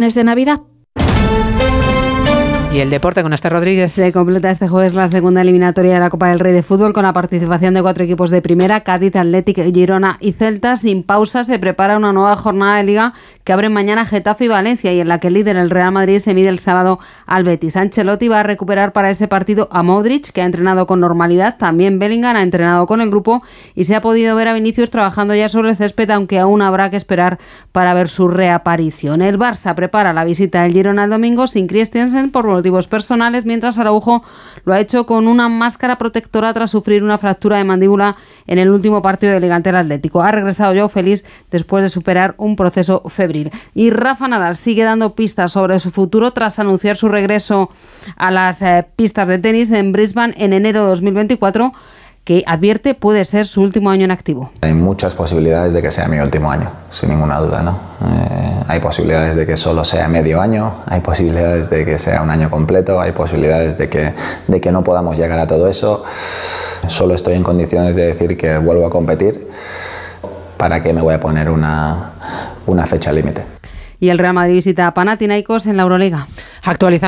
de Navidad. Y el deporte con Esther Rodríguez. Se completa este jueves la segunda eliminatoria de la Copa del Rey de Fútbol con la participación de cuatro equipos de primera, Cádiz, Atlético, Girona y Celta. Sin pausa se prepara una nueva jornada de liga que abre mañana Getafe y Valencia y en la que el líder, el Real Madrid, se mide el sábado al Betis. Ancelotti va a recuperar para ese partido a Modric, que ha entrenado con normalidad. También Bellingham ha entrenado con el grupo y se ha podido ver a Vinicius trabajando ya sobre el césped, aunque aún habrá que esperar para ver su reaparición. El Barça prepara la visita del Girona el domingo sin Christensen por motivos personales, mientras Araujo lo ha hecho con una máscara protectora tras sufrir una fractura de mandíbula en el último partido del Ligante Atlético. Ha regresado Joe Feliz después de superar un proceso febril. Y Rafa Nadal sigue dando pistas sobre su futuro tras anunciar su regreso a las eh, pistas de tenis en Brisbane en enero de 2024 que advierte puede ser su último año en activo. Hay muchas posibilidades de que sea mi último año, sin ninguna duda. ¿no? Eh, hay posibilidades de que solo sea medio año, hay posibilidades de que sea un año completo, hay posibilidades de que, de que no podamos llegar a todo eso. Solo estoy en condiciones de decir que vuelvo a competir. ¿Para qué me voy a poner una, una fecha límite? Y el Real Madrid visita a Panathinaikos en la Euroliga. Actualizamos